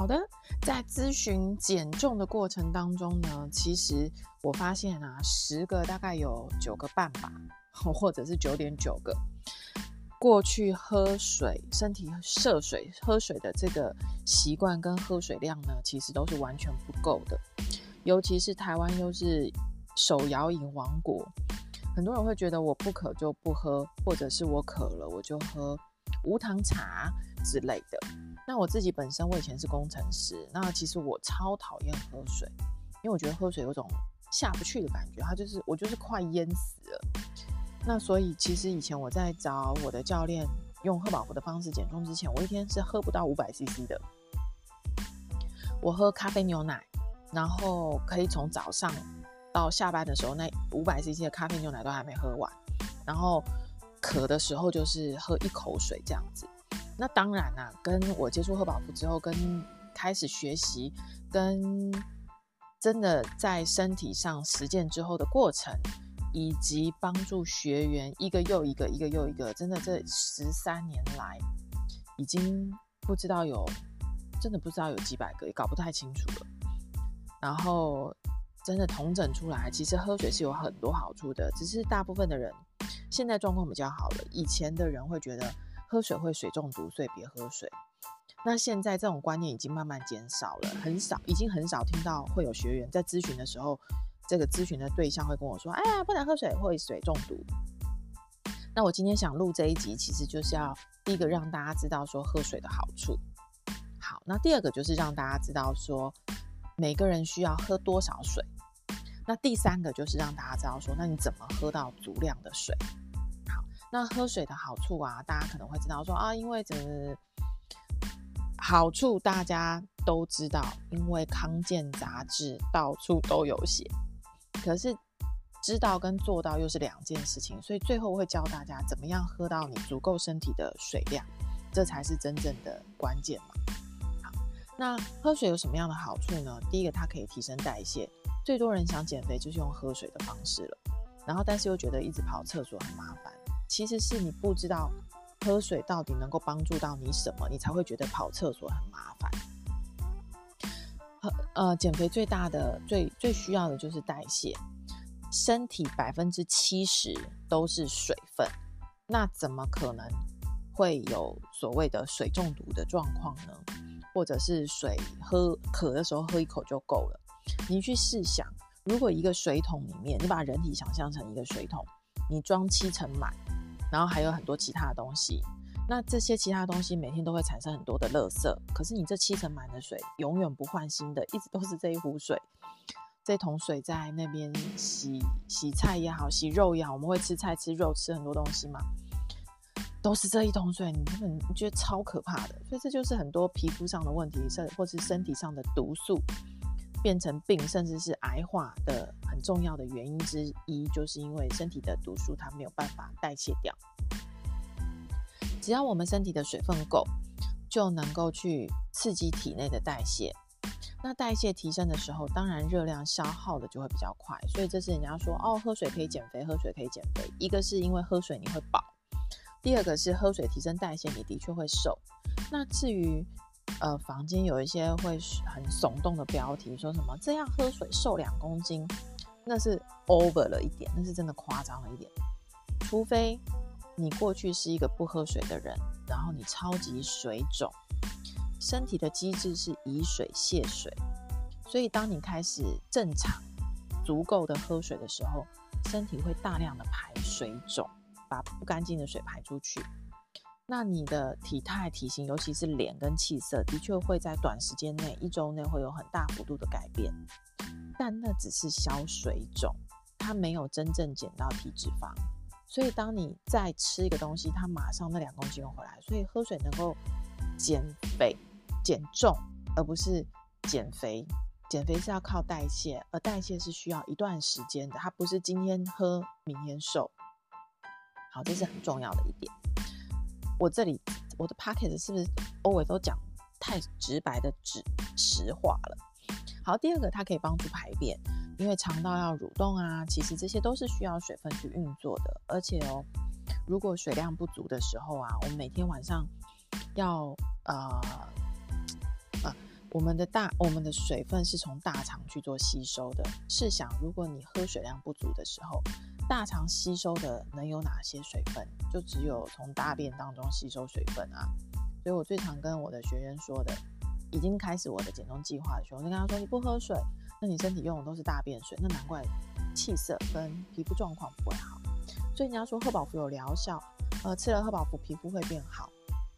好的，在咨询减重的过程当中呢，其实我发现啊，十个大概有九个半吧，或者是九点九个，过去喝水、身体摄水、喝水的这个习惯跟喝水量呢，其实都是完全不够的。尤其是台湾又是手摇饮王国，很多人会觉得我不渴就不喝，或者是我渴了我就喝无糖茶之类的。那我自己本身，我以前是工程师，那其实我超讨厌喝水，因为我觉得喝水有种下不去的感觉，它就是我就是快淹死了。那所以其实以前我在找我的教练用贺宝芙的方式减重之前，我一天是喝不到五百 CC 的。我喝咖啡牛奶，然后可以从早上到下班的时候，那五百 CC 的咖啡牛奶都还没喝完，然后渴的时候就是喝一口水这样子。那当然啦、啊，跟我接触贺宝芙之后，跟开始学习，跟真的在身体上实践之后的过程，以及帮助学员一个又一个，一个又一个，真的这十三年来，已经不知道有，真的不知道有几百个，也搞不太清楚了。然后真的统整出来，其实喝水是有很多好处的，只是大部分的人现在状况比较好了，以前的人会觉得。喝水会水中毒，所以别喝水。那现在这种观念已经慢慢减少了，很少，已经很少听到会有学员在咨询的时候，这个咨询的对象会跟我说：“哎呀，不能喝水，会水中毒。”那我今天想录这一集，其实就是要第一个让大家知道说喝水的好处。好，那第二个就是让大家知道说每个人需要喝多少水。那第三个就是让大家知道说，那你怎么喝到足量的水？那喝水的好处啊，大家可能会知道说啊，因为这好处大家都知道，因为康健杂志到处都有写。可是知道跟做到又是两件事情，所以最后会教大家怎么样喝到你足够身体的水量，这才是真正的关键嘛。好，那喝水有什么样的好处呢？第一个，它可以提升代谢，最多人想减肥就是用喝水的方式了，然后但是又觉得一直跑厕所很麻烦。其实是你不知道喝水到底能够帮助到你什么，你才会觉得跑厕所很麻烦。呃，减肥最大的、最最需要的就是代谢。身体百分之七十都是水分，那怎么可能会有所谓的水中毒的状况呢？或者是水喝渴的时候喝一口就够了？你去试想，如果一个水桶里面，你把人体想象成一个水桶，你装七成满。然后还有很多其他的东西，那这些其他东西每天都会产生很多的垃圾。可是你这七成满的水永远不换新的，一直都是这一壶水，这桶水在那边洗洗菜也好，洗肉也好，我们会吃菜吃肉吃很多东西嘛，都是这一桶水，你根本觉得超可怕的。所以这就是很多皮肤上的问题，甚或是身体上的毒素变成病，甚至是癌化的很。重要的原因之一，就是因为身体的毒素它没有办法代谢掉。只要我们身体的水分够，就能够去刺激体内的代谢。那代谢提升的时候，当然热量消耗的就会比较快。所以这是人家说哦，喝水可以减肥，喝水可以减肥。一个是因为喝水你会饱，第二个是喝水提升代谢，你的确会瘦。那至于呃，房间有一些会很耸动的标题，说什么这样喝水瘦两公斤。那是 over 了一点，那是真的夸张了一点。除非你过去是一个不喝水的人，然后你超级水肿，身体的机制是以水泄水，所以当你开始正常、足够的喝水的时候，身体会大量的排水肿，把不干净的水排出去。那你的体态、体型，尤其是脸跟气色，的确会在短时间内，一周内会有很大幅度的改变。但那只是消水肿，它没有真正减到体脂肪。所以当你再吃一个东西，它马上那两公斤又回来。所以喝水能够减肥、减重，而不是减肥。减肥是要靠代谢，而代谢是需要一段时间的，它不是今天喝明天瘦。好，这是很重要的一点。我这里我的 podcast 是不是偶尔都讲太直白的直实话了？好，第二个它可以帮助排便，因为肠道要蠕动啊，其实这些都是需要水分去运作的。而且哦，如果水量不足的时候啊，我们每天晚上要呃呃我们的大我们的水分是从大肠去做吸收的。试想，如果你喝水量不足的时候，大肠吸收的能有哪些水分？就只有从大便当中吸收水分啊。所以我最常跟我的学员说的，已经开始我的减重计划的时候，我就跟他说：你不喝水，那你身体用的都是大便水，那难怪气色跟皮肤状况不会好。所以你要说贺宝福有疗效，呃，吃了贺宝福皮肤会变好，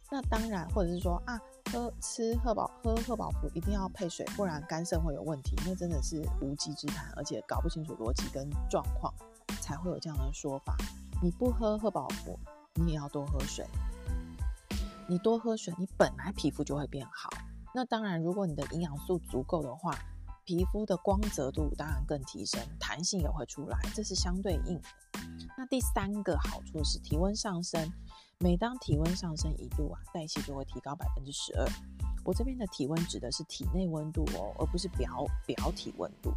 那当然，或者是说啊。喝吃贺宝喝贺宝福一定要配水，不然肝肾会有问题。那真的是无稽之谈，而且搞不清楚逻辑跟状况，才会有这样的说法。你不喝喝宝福，你也要多喝水。你多喝水，你本来皮肤就会变好。那当然，如果你的营养素足够的话，皮肤的光泽度当然更提升，弹性也会出来，这是相对应的。那第三个好处是体温上升。每当体温上升一度啊，代谢就会提高百分之十二。我这边的体温指的是体内温度哦，而不是表表体温度。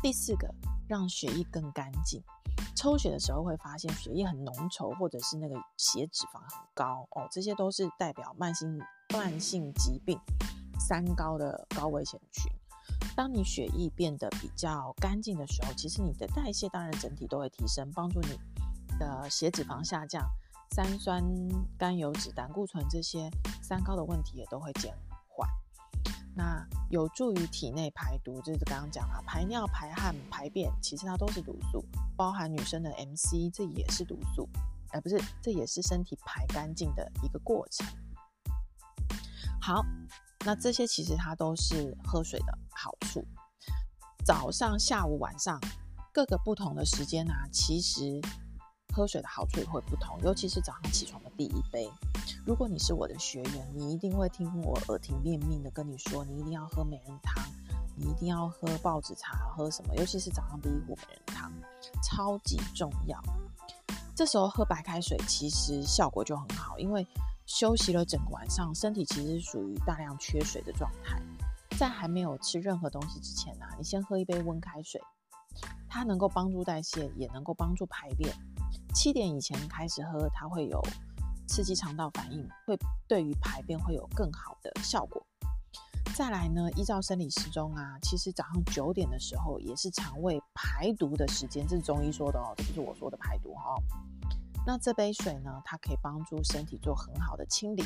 第四个，让血液更干净。抽血的时候会发现血液很浓稠，或者是那个血脂肪很高哦，这些都是代表慢性慢性疾病三高的高危险群。当你血液变得比较干净的时候，其实你的代谢当然整体都会提升，帮助你的血脂肪下降。三酸甘油脂、胆固醇这些三高的问题也都会减，那有助于体内排毒，就是刚刚讲了排尿、排汗、排便，其实它都是毒素，包含女生的 MC，这也是毒素，哎，不是，这也是身体排干净的一个过程。好，那这些其实它都是喝水的好处。早上、下午、晚上各个不同的时间啊，其实。喝水的好处也会不同，尤其是早上起床的第一杯。如果你是我的学员，你一定会听我耳提面命的跟你说，你一定要喝美人汤，你一定要喝报纸茶，喝什么？尤其是早上第一壶美人汤，超级重要。这时候喝白开水其实效果就很好，因为休息了整个晚上，身体其实属于大量缺水的状态。在还没有吃任何东西之前呢、你先喝一杯温开水，它能够帮助代谢，也能够帮助排便。七点以前开始喝，它会有刺激肠道反应，会对于排便会有更好的效果。再来呢，依照生理时钟啊，其实早上九点的时候也是肠胃排毒的时间，这是中医说的哦，这不是我说的排毒哈、哦。那这杯水呢，它可以帮助身体做很好的清理。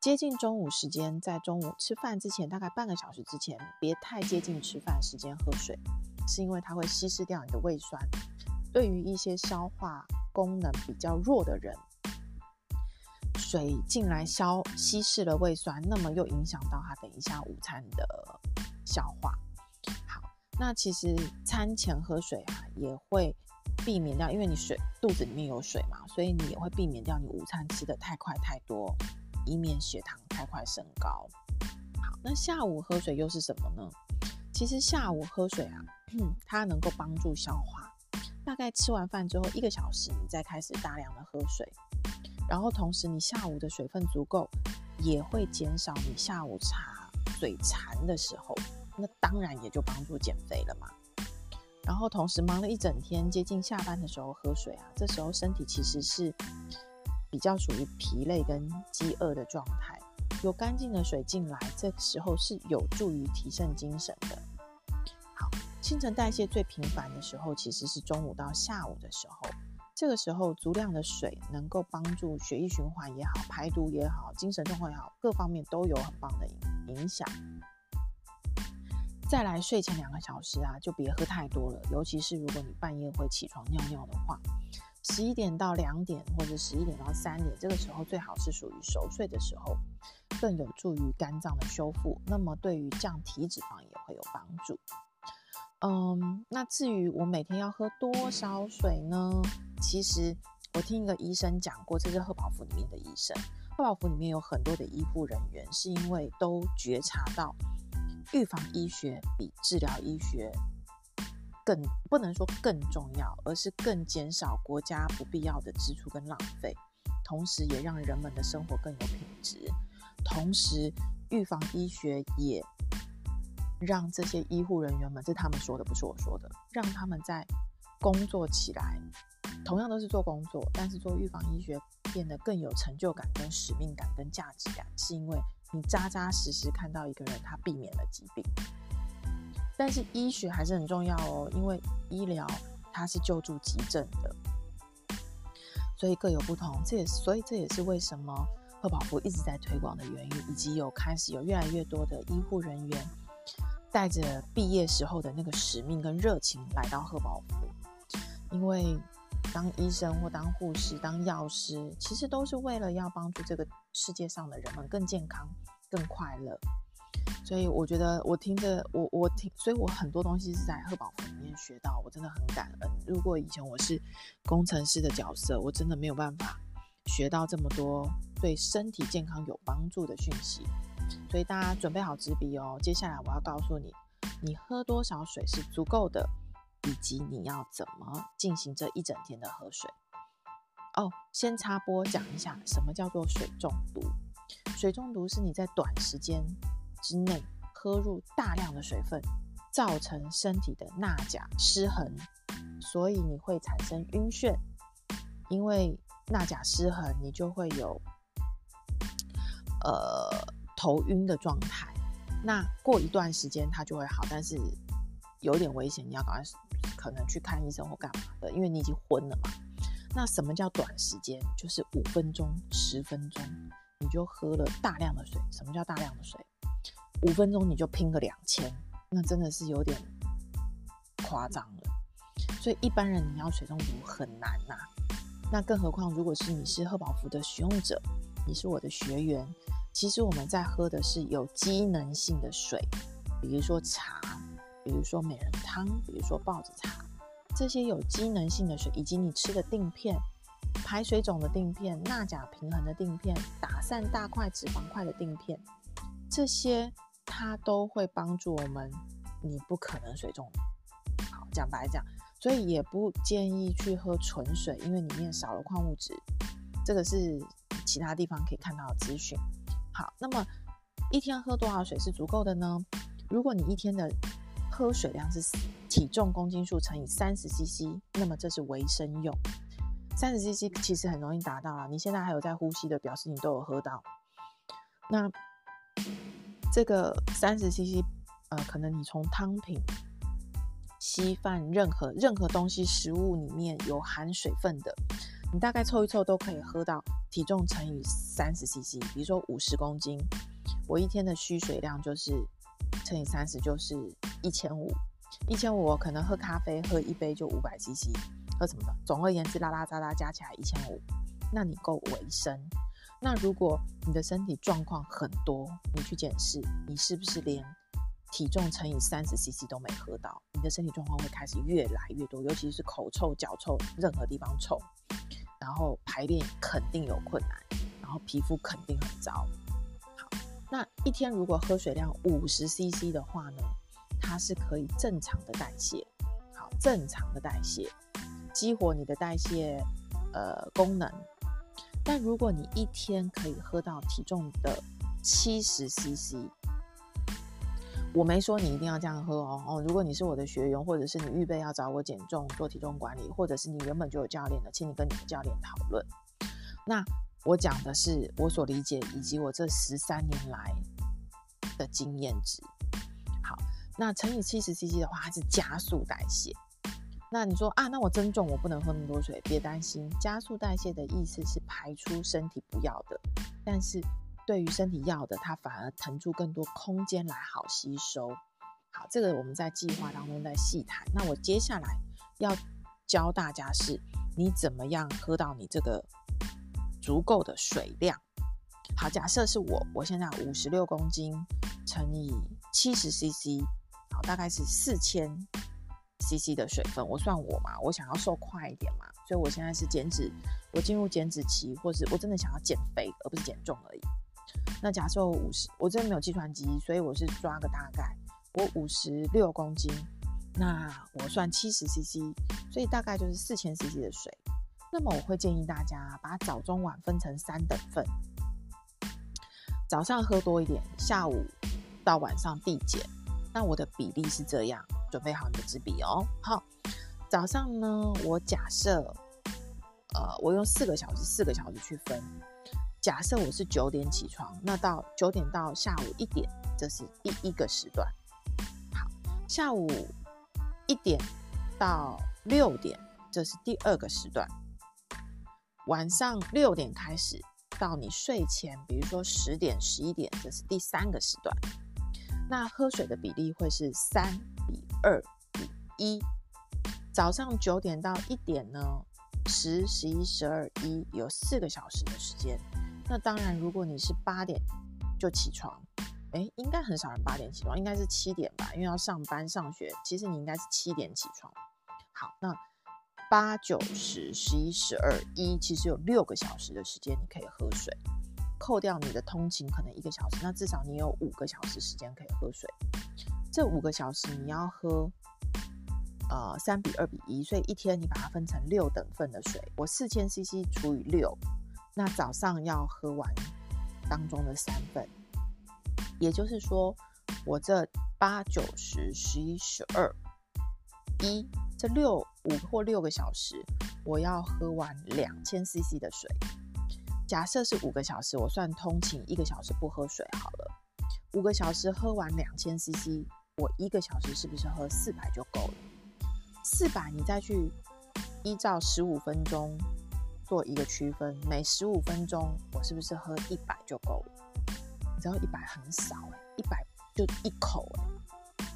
接近中午时间，在中午吃饭之前，大概半个小时之前，别太接近吃饭时间喝水，是因为它会稀释掉你的胃酸。对于一些消化功能比较弱的人，水进来消稀释了胃酸，那么又影响到他等一下午餐的消化。好，那其实餐前喝水啊，也会避免掉，因为你水肚子里面有水嘛，所以你也会避免掉你午餐吃得太快太多，以免血糖太快升高。好，那下午喝水又是什么呢？其实下午喝水啊，它能够帮助消化。大概吃完饭之后一个小时，你再开始大量的喝水，然后同时你下午的水分足够，也会减少你下午茶嘴馋的时候，那当然也就帮助减肥了嘛。然后同时忙了一整天，接近下班的时候喝水啊，这时候身体其实是比较属于疲累跟饥饿的状态，有干净的水进来，这个时候是有助于提升精神的。好新陈代谢最频繁的时候，其实是中午到下午的时候。这个时候，足量的水能够帮助血液循环也好，排毒也好，精神状况也好，各方面都有很棒的影响。再来，睡前两个小时啊，就别喝太多了，尤其是如果你半夜会起床尿尿的话，十一点到两点或者十一点到三点，这个时候最好是属于熟睡的时候，更有助于肝脏的修复。那么，对于降体脂肪也会有帮助。嗯，那至于我每天要喝多少水呢？其实我听一个医生讲过，这是贺宝福里面的医生。贺宝福里面有很多的医护人员，是因为都觉察到预防医学比治疗医学更不能说更重要，而是更减少国家不必要的支出跟浪费，同时也让人们的生活更有品质。同时，预防医学也。让这些医护人员们，这是他们说的，不是我说的。让他们在工作起来，同样都是做工作，但是做预防医学变得更有成就感、跟使命感、跟价值感，是因为你扎扎实实看到一个人他避免了疾病。但是医学还是很重要哦，因为医疗它是救助急症的，所以各有不同。这也是所以这也是为什么贺宝芙一直在推广的原因，以及有开始有越来越多的医护人员带着毕业时候的那个使命跟热情来到贺宝福，因为。当医生或当护士、当药师，其实都是为了要帮助这个世界上的人们更健康、更快乐。所以我觉得，我听着，我我听，所以我很多东西是在贺宝福里面学到，我真的很感恩。如果以前我是工程师的角色，我真的没有办法学到这么多对身体健康有帮助的讯息。所以大家准备好纸笔哦，接下来我要告诉你，你喝多少水是足够的。以及你要怎么进行这一整天的喝水哦？先插播讲一下，什么叫做水中毒？水中毒是你在短时间之内喝入大量的水分，造成身体的钠钾失衡，所以你会产生晕眩。因为钠钾失衡，你就会有呃头晕的状态。那过一段时间它就会好，但是有点危险，你要赶快。可能去看医生或干嘛的，因为你已经昏了嘛。那什么叫短时间？就是五分钟、十分钟，你就喝了大量的水。什么叫大量的水？五分钟你就拼个两千，那真的是有点夸张了。所以一般人你要水中毒很难呐、那更何况如果是你是贺宝福的使用者，你是我的学员，其实我们在喝的是有机能性的水，比如说茶。比如说美人汤，比如说豹子茶，这些有机能性的水，以及你吃的定片，排水肿的定片，钠钾平衡的定片，打散大块脂肪块的定片，这些它都会帮助我们。你不可能水肿。好，讲白讲，所以也不建议去喝纯水，因为里面少了矿物质。这个是其他地方可以看到的资讯。好，那么一天喝多少水是足够的呢？如果你一天的喝水量是体重公斤数乘以三十 CC，那么这是维生用。三十 CC 其实很容易达到啊，你现在还有在呼吸的，表示你都有喝到。那这个三十 CC，呃，可能你从汤品、稀饭任何任何东西食物里面有含水分的，你大概凑一凑都可以喝到体重乘以三十 CC。比如说五十公斤，我一天的需水量就是乘以三十，就是。一千五，一千五，我可能喝咖啡喝一杯就五百 CC，喝什么的？总而言之，拉拉杂杂加起来一千五，那你够维生。那如果你的身体状况很多，你去检视，你是不是连体重乘以三十 CC 都没喝到？你的身体状况会开始越来越多，尤其是口臭、脚臭，任何地方臭，然后排便肯定有困难，然后皮肤肯定很糟。好，那一天如果喝水量五十 CC 的话呢？它是可以正常的代谢，好，正常的代谢，激活你的代谢呃功能。但如果你一天可以喝到体重的七十 CC，我没说你一定要这样喝哦哦。如果你是我的学员，或者是你预备要找我减重做体重管理，或者是你原本就有教练的，请你跟你的教练讨论。那我讲的是我所理解以及我这十三年来的经验值。好那乘以七十 CC 的话，它是加速代谢。那你说啊，那我增重，我不能喝那么多水。别担心，加速代谢的意思是排出身体不要的，但是对于身体要的，它反而腾出更多空间来好吸收。好，这个我们在计划当中再细谈。那我接下来要教大家是，你怎么样喝到你这个足够的水量。好，假设是我，我现在五十六公斤乘以七十 CC。好，大概是四千 CC 的水分。我算我嘛，我想要瘦快一点嘛，所以我现在是减脂，我进入减脂期，或是我真的想要减肥，而不是减重而已。那假设我五十，我真的没有计算机，所以我是抓个大概，我五十六公斤，那我算七十 CC，所以大概就是四千 CC 的水。那么我会建议大家把早中晚分成三等份，早上喝多一点，下午到晚上递减。那我的比例是这样，准备好你的纸笔哦。好，早上呢，我假设，呃，我用四个小时，四个小时去分，假设我是九点起床，那到九点到下午一点，这是第一个时段。好，下午一点到六点，这是第二个时段。晚上六点开始到你睡前，比如说十点、十一点，这是第三个时段。那喝水的比例会是三比二比一。早上九点到一点呢，十、十一、十二、一，有四个小时的时间。那当然，如果你是八点就起床，诶，应该很少人八点起床，应该是七点吧，因为要上班上学。其实你应该是七点起床。好，那八九十、十一、十二、一，其实有六个小时的时间你可以喝水，扣掉你的通勤可能一个小时，那至少你有五个小时时间可以喝水。这五个小时你要喝，呃，三比二比一，所以一天你把它分成六等份的水，我四千 CC 除以六。那早上要喝完当中的三份，也就是说，我这八九十十一十二一这六五或六个小时，我要喝完两千 CC 的水。假设是五个小时，我算通勤一个小时不喝水好了。五个小时喝完两千 CC，我一个小时是不是喝四百就够了？四百你再去依照十五分钟。做一个区分，每十五分钟我是不是喝一百就够了？你知道一百很少哎，一百就一口哎，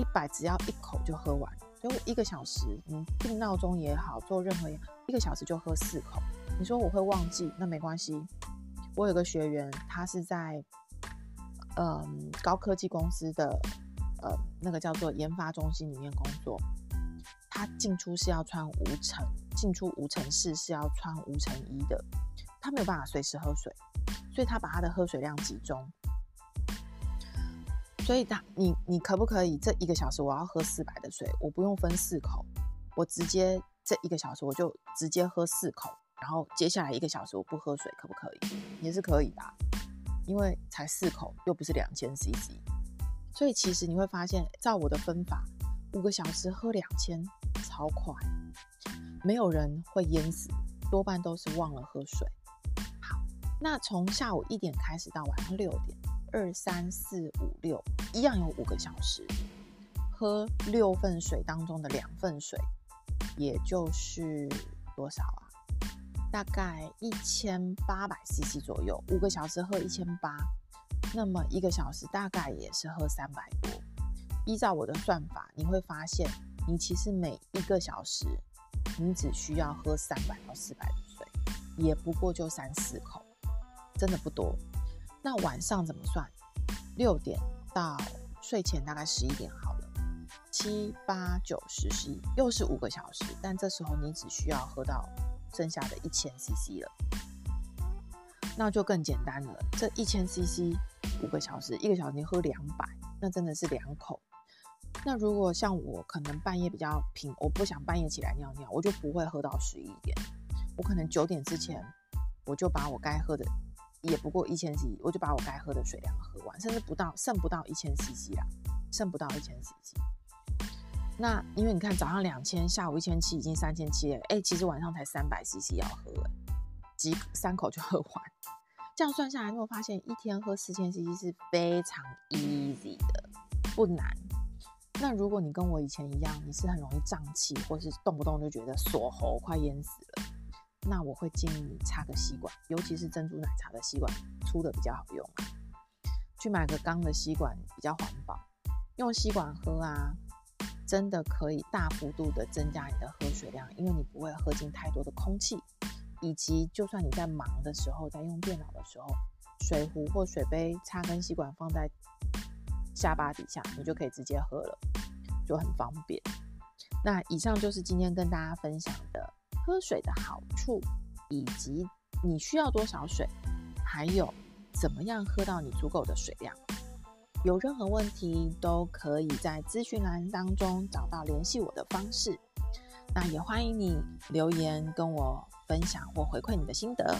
一百只要一口就喝完。所以我一个小时，你定闹钟也好，做任何，一个小时就喝四口。你说我会忘记，那没关系。我有个学员，他是在嗯高科技公司的呃那个叫做研发中心里面工作。他进出是要穿无尘，进出无尘室是要穿无尘衣的。他没有办法随时喝水，所以他把他的喝水量集中。所以他，你你可不可以这一个小时我要喝四百的水，我不用分四口，我直接这一个小时我就直接喝四口，然后接下来一个小时我不喝水，可不可以？也是可以的，因为才四口，又不是两千 CC。所以其实你会发现，照我的分法。五个小时喝两千，超快，没有人会淹死，多半都是忘了喝水。好，那从下午一点开始到晚上六点，二三四五六，一样有五个小时，喝六份水当中的两份水，也就是多少啊？大概一千八百 CC 左右，五个小时喝一千八，那么一个小时大概也是喝三百多。依照我的算法，你会发现，你其实每一个小时，你只需要喝三百到四百的水，也不过就三四口，真的不多。那晚上怎么算？六点到睡前大概十一点好了，七八九十十一，又是五个小时，但这时候你只需要喝到剩下的一千 CC 了，那就更简单了。这一千 CC 五个小时，一个小时你喝两百，那真的是两口。那如果像我可能半夜比较频，我不想半夜起来尿尿，我就不会喝到十一点。我可能九点之前，我就把我该喝的，也不过一千 CC，我就把我该喝的水量喝完，甚至不到，剩不到一千 CC 啦，剩不到一千 CC。那因为你看早上两千，下午一千七，已经三千七了。哎，其实晚上才三百 CC 要喝，几三口就喝完。这样算下来，你会发现一天喝四千 CC 是非常 easy 的，不难。那如果你跟我以前一样，你是很容易胀气，或是动不动就觉得锁喉快淹死了，那我会建议你插个吸管，尤其是珍珠奶茶的吸管，粗的比较好用。去买个钢的吸管比较环保，用吸管喝啊，真的可以大幅度的增加你的喝水量，因为你不会喝进太多的空气，以及就算你在忙的时候，在用电脑的时候，水壶或水杯插根吸管放在。下巴底下，你就可以直接喝了，就很方便。那以上就是今天跟大家分享的喝水的好处，以及你需要多少水，还有怎么样喝到你足够的水量。有任何问题都可以在资讯栏当中找到联系我的方式。那也欢迎你留言跟我分享或回馈你的心得。